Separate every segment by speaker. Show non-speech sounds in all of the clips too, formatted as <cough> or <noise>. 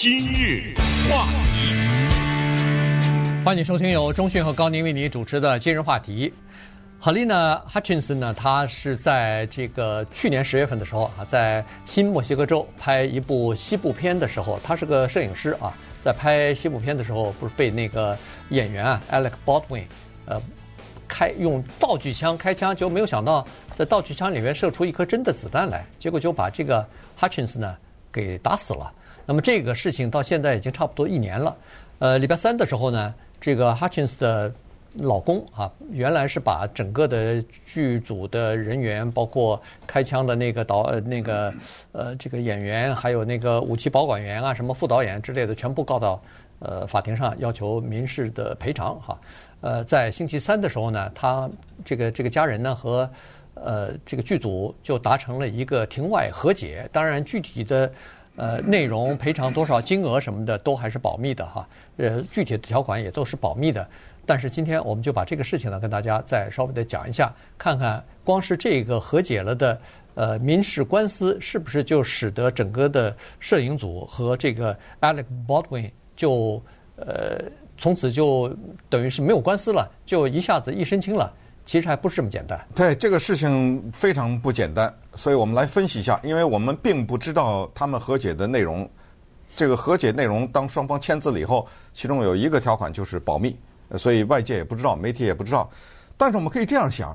Speaker 1: 今日话题，
Speaker 2: 欢迎收听由中讯和高宁为你主持的《今日话题》。Halyna Hutchins 呢，他是在这个去年十月份的时候啊，在新墨西哥州拍一部西部片的时候，他是个摄影师啊，在拍西部片的时候，不是被那个演员啊 Alec Baldwin 呃。开用道具枪开枪，就没有想到在道具枪里面射出一颗真的子弹来，结果就把这个 Hutchins 呢给打死了。那么这个事情到现在已经差不多一年了。呃，礼拜三的时候呢，这个 Hutchins 的老公啊，原来是把整个的剧组的人员，包括开枪的那个导呃那个呃这个演员，还有那个武器保管员啊，什么副导演之类的，全部告到呃法庭上，要求民事的赔偿哈。呃，在星期三的时候呢，他这个这个家人呢和呃这个剧组就达成了一个庭外和解。当然，具体的呃内容、赔偿多少金额什么的都还是保密的哈。呃，具体的条款也都是保密的。但是今天我们就把这个事情呢跟大家再稍微的讲一下，看看光是这个和解了的呃民事官司，是不是就使得整个的摄影组和这个 Alec Baldwin 就呃。从此就等于是没有官司了，就一下子一身轻了。其实还不是这么简单。
Speaker 3: 对，这个事情非常不简单，所以我们来分析一下。因为我们并不知道他们和解的内容。这个和解内容，当双方签字了以后，其中有一个条款就是保密，所以外界也不知道，媒体也不知道。但是我们可以这样想：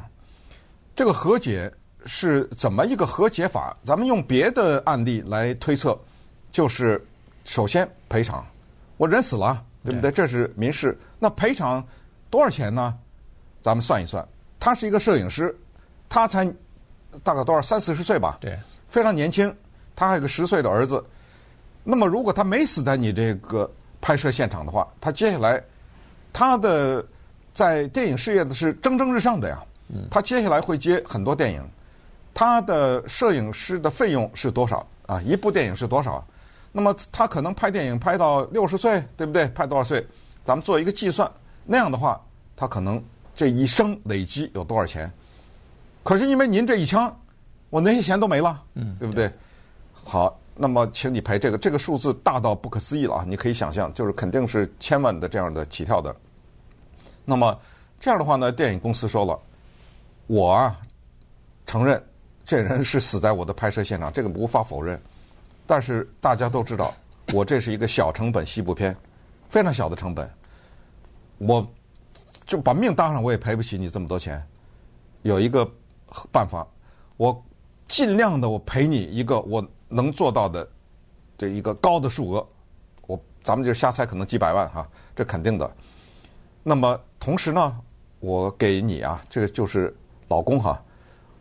Speaker 3: 这个和解是怎么一个和解法？咱们用别的案例来推测，就是首先赔偿，我人死了。对不对？这是民事。那赔偿多少钱呢？咱们算一算。他是一个摄影师，他才大概多少三四十岁吧？
Speaker 2: 对，
Speaker 3: 非常年轻。他还有个十岁的儿子。那么，如果他没死在你这个拍摄现场的话，他接下来他的在电影事业的是蒸蒸日上的呀。他接下来会接很多电影。他的摄影师的费用是多少啊？一部电影是多少？那么他可能拍电影拍到六十岁，对不对？拍多少岁？咱们做一个计算，那样的话，他可能这一生累积有多少钱？可是因为您这一枪，我那些钱都没了，嗯，对不对？好，那么请你赔这个，这个数字大到不可思议了啊！你可以想象，就是肯定是千万的这样的起跳的。那么这样的话呢，电影公司说了，我啊承认这人是死在我的拍摄现场，这个无法否认。但是大家都知道，我这是一个小成本西部片，非常小的成本，我就把命搭上，我也赔不起你这么多钱。有一个办法，我尽量的我赔你一个我能做到的这一个高的数额，我咱们就瞎猜，可能几百万哈，这肯定的。那么同时呢，我给你啊，这个就是老公哈，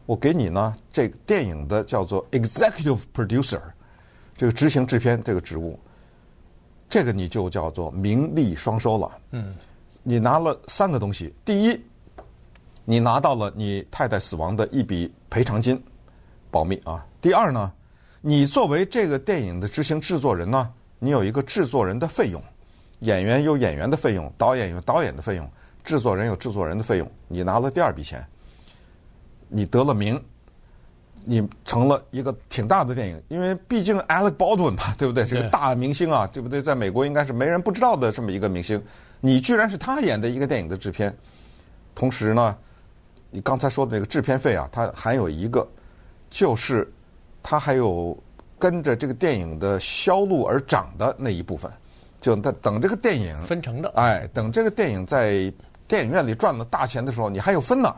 Speaker 3: 我给你呢，这个电影的叫做 executive producer。这个执行制片这个职务，这个你就叫做名利双收了。嗯，你拿了三个东西：第一，你拿到了你太太死亡的一笔赔偿金，保密啊；第二呢，你作为这个电影的执行制作人呢，你有一个制作人的费用，演员有演员的费用，导演有导演的费用，制作人有制作人的费用，你拿了第二笔钱，你得了名。你成了一个挺大的电影，因为毕竟 Alec Baldwin 吧，<laughs> 对不对？是个大明星啊，对不对？在美国应该是没人不知道的这么一个明星。你居然是他演的一个电影的制片，同时呢，你刚才说的那个制片费啊，它还有一个，就是它还有跟着这个电影的销路而涨的那一部分，就等等这个电影
Speaker 2: 分成的，
Speaker 3: 哎，等这个电影在电影院里赚了大钱的时候，你还有分呢。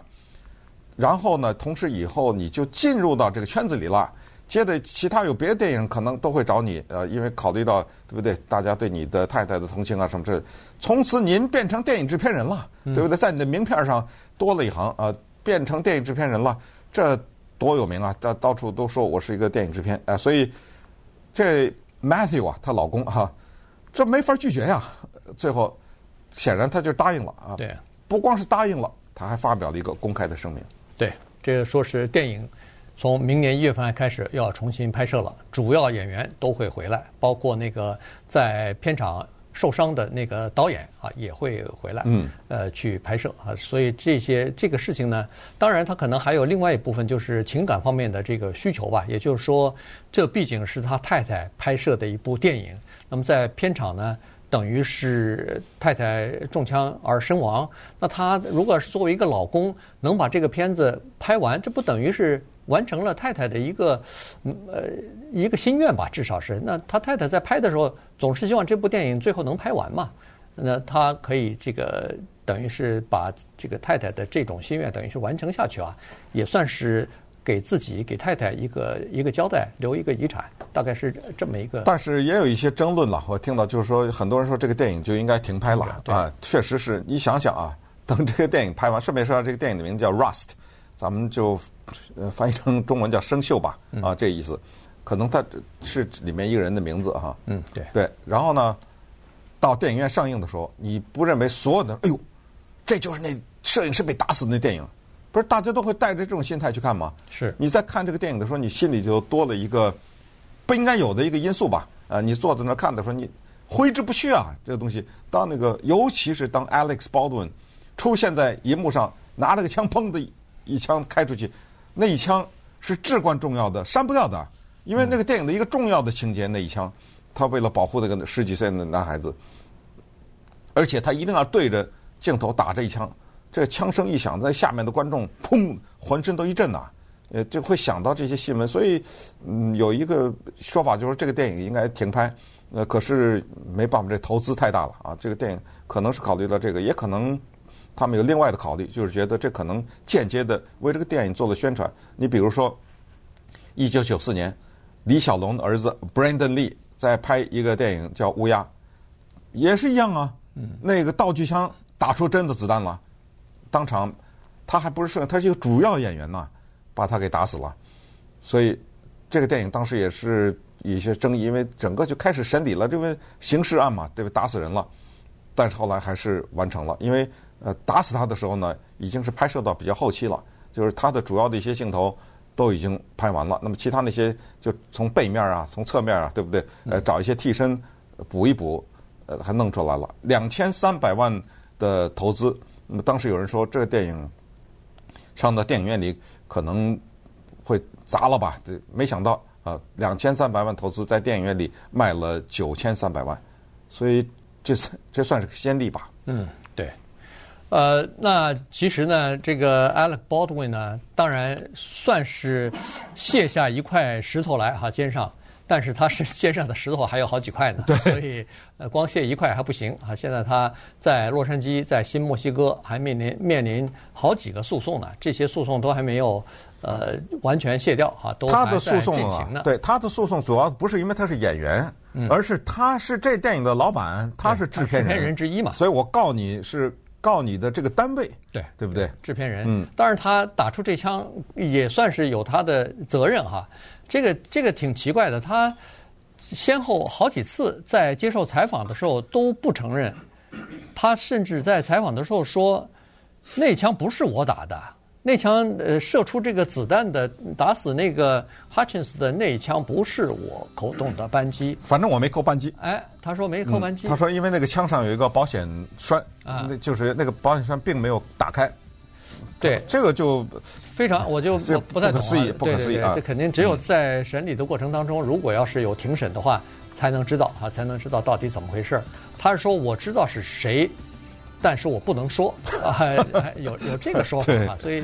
Speaker 3: 然后呢，同时以后你就进入到这个圈子里了。接着其他有别的电影可能都会找你，呃，因为考虑到对不对？大家对你的太太的同情啊什么之类的。从此您变成电影制片人了，对不对？在你的名片上多了一行啊，变成电影制片人了，这多有名啊！到到处都说我是一个电影制片，哎，所以这 Matthew 啊，她老公哈，这没法拒绝呀。<laughs> 最后显然他就答应了啊。
Speaker 2: 对，
Speaker 3: 不光是答应了，他还发表了一个公开的声明。
Speaker 2: 对，这个说是电影从明年一月份开始要重新拍摄了，主要演员都会回来，包括那个在片场受伤的那个导演啊也会回来，
Speaker 3: 嗯，
Speaker 2: 呃，去拍摄啊。所以这些这个事情呢，当然他可能还有另外一部分就是情感方面的这个需求吧。也就是说，这毕竟是他太太拍摄的一部电影，那么在片场呢，等于是太太中枪而身亡。那他如果是作为一个老公，能把这个片子拍完，这不等于是？完成了太太的一个，呃，一个心愿吧，至少是。那他太太在拍的时候，总是希望这部电影最后能拍完嘛。那他可以这个等于是把这个太太的这种心愿等于是完成下去啊，也算是给自己给太太一个一个交代，留一个遗产，大概是这么一个。
Speaker 3: 但是也有一些争论了，我听到就是说，很多人说这个电影就应该停拍了啊。确实是你想想啊，等这个电影拍完，顺便说下这个电影的名字叫《Rust》。咱们就呃翻译成中文叫生锈吧，啊，这意思，可能他是里面一个人的名字哈。
Speaker 2: 嗯，对。
Speaker 3: 对，然后呢，到电影院上映的时候，你不认为所有的，哎呦，这就是那摄影师被打死的那电影，不是大家都会带着这种心态去看吗？
Speaker 2: 是。
Speaker 3: 你在看这个电影的时候，你心里就多了一个不应该有的一个因素吧？啊，你坐在那看的时候，你挥之不去啊，这个东西。当那个，尤其是当 Alex Baldwin 出现在银幕上，拿着个枪，砰的。一枪开出去，那一枪是至关重要的，删不掉的。因为那个电影的一个重要的情节，那一枪，他为了保护那个十几岁的男孩子，而且他一定要对着镜头打这一枪。这个枪声一响，在下面的观众砰，浑身都一震呐，呃，就会想到这些新闻。所以，嗯，有一个说法就是这个电影应该停拍。呃，可是没办法，这投资太大了啊。这个电影可能是考虑到这个，也可能。他们有另外的考虑，就是觉得这可能间接的为这个电影做了宣传。你比如说，一九九四年，李小龙的儿子 Brandon Lee 在拍一个电影叫《乌鸦》，也是一样啊。那个道具枪打出真的子弹了，当场他还不是摄影，他是一个主要演员呐，把他给打死了。所以这个电影当时也是有一些争议，因为整个就开始审理了，这个刑事案嘛，对吧？打死人了，但是后来还是完成了，因为。呃，打死他的时候呢，已经是拍摄到比较后期了，就是他的主要的一些镜头都已经拍完了。那么其他那些就从背面啊，从侧面啊，对不对？呃，找一些替身补一补，呃，还弄出来了两千三百万的投资。那么当时有人说，这个电影上到电影院里可能会砸了吧？这，没想到啊，两千三百万投资在电影院里卖了九千三百万，所以这这算是个先例吧？
Speaker 2: 嗯。对呃，那其实呢，这个 Alec Baldwin 呢，当然算是卸下一块石头来哈肩上，但是他是肩上的石头还有好几块呢，
Speaker 3: 对，
Speaker 2: 所以呃光卸一块还不行啊。现在他在洛杉矶，在新墨西哥还面临面临好几个诉讼呢，这些诉讼都还没有呃完全卸掉哈，都还在进行呢。
Speaker 3: 对，他的诉讼主要不是因为他是演员，嗯，而是他是这电影的老板，他是制片人，
Speaker 2: 制片人之一嘛，
Speaker 3: 所以我告你是。告你的这个单位，
Speaker 2: 对
Speaker 3: 对不对？
Speaker 2: 制片人，嗯，当然他打出这枪也算是有他的责任哈。这个这个挺奇怪的，他先后好几次在接受采访的时候都不承认，他甚至在采访的时候说，那枪不是我打的。那枪呃射出这个子弹的打死那个 Hutchins 的那枪不是我扣动的扳机，
Speaker 3: 反正我没扣扳机。
Speaker 2: 哎，他说没扣扳机。
Speaker 3: 他说因为那个枪上有一个保险栓，啊，那就是那个保险栓并没有打开。
Speaker 2: 对，
Speaker 3: 这个就
Speaker 2: 非常我就不不太懂。
Speaker 3: 不可思议，不可思议啊！
Speaker 2: 这肯定只有在审理的过程当中，如果要是有庭审的话，才能知道啊，才能知道到底怎么回事。他是说我知道是谁。但是我不能说 <laughs> 啊，有有这个说法啊，所以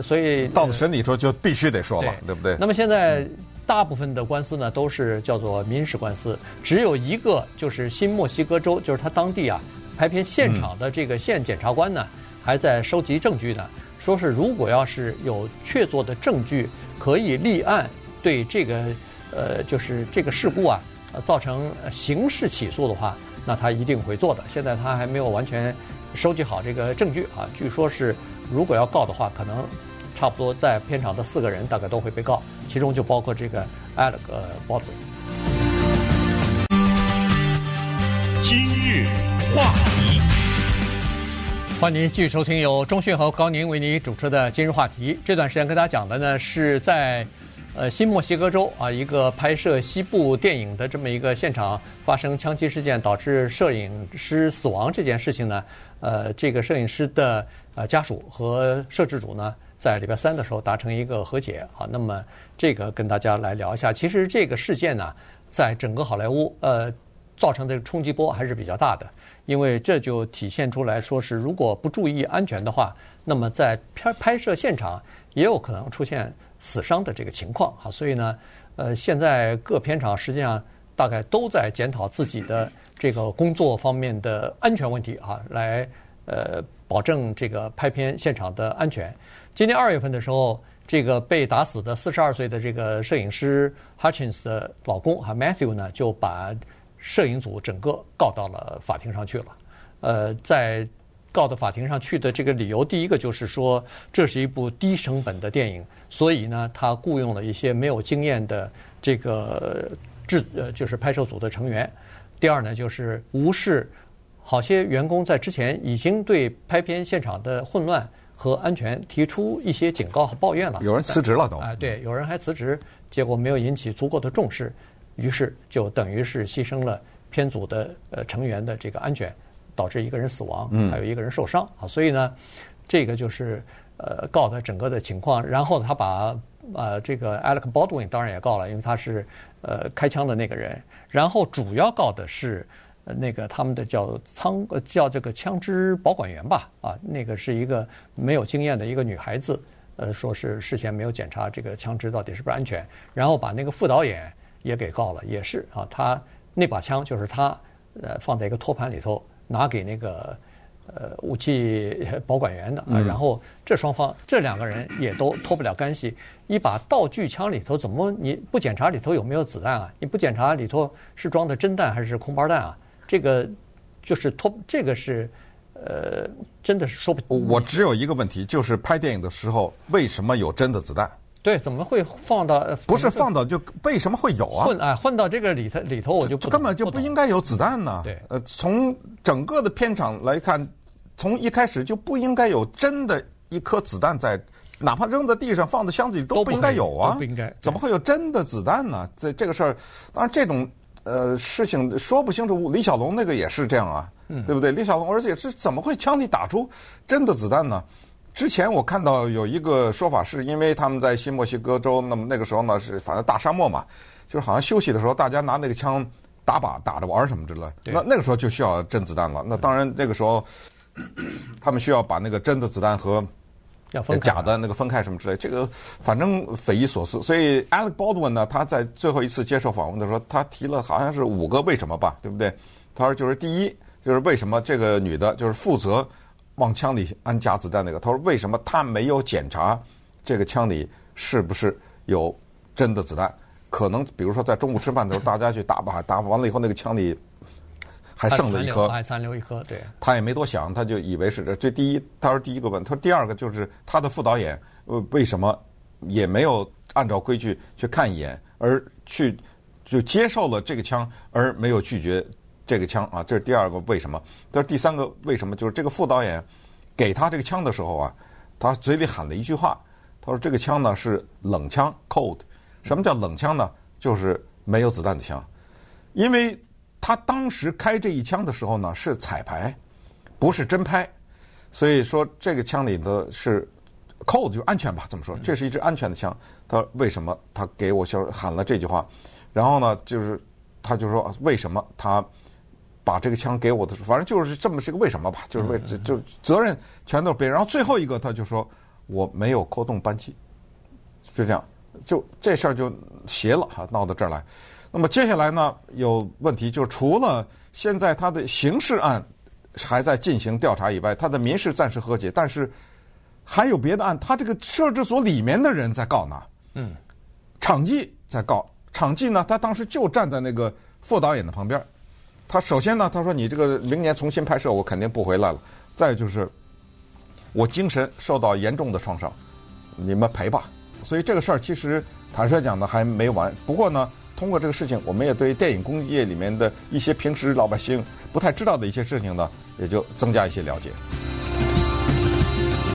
Speaker 2: 所以
Speaker 3: 到了审理时候就必须得说了，对，对不对？
Speaker 2: 那么现在大部分的官司呢都是叫做民事官司，只有一个就是新墨西哥州，就是他当地啊拍片现场的这个县检察官呢还在收集证据呢，说是如果要是有确凿的证据可以立案，对这个呃就是这个事故啊造成刑事起诉的话。那他一定会做的。现在他还没有完全收集好这个证据啊。据说是，如果要告的话，可能差不多在片场的四个人大概都会被告，其中就包括这个 Alec Baldwin。
Speaker 1: 今日话题，
Speaker 2: 欢迎您继续收听由中讯和高宁为您主持的《今日话题》。这段时间跟大家讲的呢，是在呃，新墨西哥州啊，一个拍摄西部电影的这么一个现场发生枪击事件，导致摄影师死亡这件事情呢，呃，这个摄影师的呃家属和摄制组呢，在礼拜三的时候达成一个和解啊。那么这个跟大家来聊一下，其实这个事件呢，在整个好莱坞呃造成的冲击波还是比较大的，因为这就体现出来说是如果不注意安全的话，那么在拍拍摄现场也有可能出现。死伤的这个情况哈，所以呢，呃，现在各片场实际上大概都在检讨自己的这个工作方面的安全问题啊，来呃保证这个拍片现场的安全。今年二月份的时候，这个被打死的四十二岁的这个摄影师 Hutchins 的老公哈 Matthew 呢，就把摄影组整个告到了法庭上去了，呃，在。告到法庭上去的这个理由，第一个就是说，这是一部低成本的电影，所以呢，他雇佣了一些没有经验的这个制呃，就是拍摄组的成员。第二呢，就是无视好些员工在之前已经对拍片现场的混乱和安全提出一些警告和抱怨了。
Speaker 3: 有人辞职了都。
Speaker 2: 哎，对，有人还辞职，结果没有引起足够的重视，于是就等于是牺牲了片组的呃成员的这个安全。导致一个人死亡，还有一个人受伤啊，所以呢，这个就是呃告的整个的情况。然后他把呃这个 Alec Baldwin 当然也告了，因为他是呃开枪的那个人。然后主要告的是那个他们的叫仓叫这个枪支保管员吧啊，那个是一个没有经验的一个女孩子，呃说是事先没有检查这个枪支到底是不是安全，然后把那个副导演也给告了，也是啊，他那把枪就是他呃放在一个托盘里头。拿给那个呃武器保管员的啊，然后这双方这两个人也都脱不了干系。一把道具枪里头怎么你不检查里头有没有子弹啊？你不检查里头是装的真弹还是空包弹啊？这个就是脱，这个是呃真的是说不。
Speaker 3: 我只有一个问题，就是拍电影的时候为什么有真的子弹？
Speaker 2: 对，怎么会放到？
Speaker 3: 不是放到就为什么会有啊？
Speaker 2: 混啊，混到这个里头里头，我就不
Speaker 3: 根本就不应该有子弹呢。
Speaker 2: 对，
Speaker 3: 呃，从整个的片场来看，从一开始就不应该有真的一颗子弹在，哪怕扔在地上放在箱子里都不应该有啊。
Speaker 2: 不应该，
Speaker 3: 怎么会有真的子弹呢？这这个事儿，当然这种呃事情说不清楚。李小龙那个也是这样啊，嗯，对不对？李小龙而且是，怎么会枪里打出真的子弹呢？之前我看到有一个说法，是因为他们在新墨西哥州，那么那个时候呢是反正大沙漠嘛，就是好像休息的时候，大家拿那个枪打靶打着玩什么之类。那那个时候就需要真子弹了。那当然那个时候，<coughs> 他们需要把那个真的子弹和假的那个分开什么之类。这个反正匪夷所思。所以 Alec Baldwin 呢，他在最后一次接受访问的时候，他提了好像是五个为什么吧，对不对？他说就是第一，就是为什么这个女的就是负责。往枪里安假子弹那个，他说为什么他没有检查这个枪里是不是有真的子弹？可能比如说在中午吃饭的时候，大家去打吧，打完了以后那个枪里还剩了一颗，
Speaker 2: 还残留一颗，对。
Speaker 3: 他也没多想，他就以为是这。这第一，他说第一个问，他说第二个就是他的副导演呃为什么也没有按照规矩去看一眼，而去就接受了这个枪，而没有拒绝。这个枪啊，这是第二个为什么？但是第三个为什么？就是这个副导演给他这个枪的时候啊，他嘴里喊了一句话，他说：“这个枪呢是冷枪 （cold）。什么叫冷枪呢？就是没有子弹的枪。因为他当时开这一枪的时候呢是彩排，不是真拍，所以说这个枪里的是 cold，就安全吧？怎么说？这是一支安全的枪。他说为什么他给我小喊了这句话？然后呢，就是他就说为什么他。把这个枪给我的时候，反正就是这么是个为什么吧，就是为就就责任全都是别人。然后最后一个他就说我没有扣动扳机，就这样，就这事儿就邪了哈，闹到这儿来。那么接下来呢，有问题就除了现在他的刑事案还在进行调查以外，他的民事暂时和解，但是还有别的案，他这个摄制所里面的人在告呢，嗯，场记在告，场记呢，他当时就站在那个副导演的旁边。他首先呢，他说：“你这个明年重新拍摄，我肯定不回来了。再就是，我精神受到严重的创伤，你们赔吧。所以这个事儿其实坦率讲呢还没完。不过呢，通过这个事情，我们也对电影工业里面的一些平时老百姓不太知道的一些事情呢，也就增加一些了解。”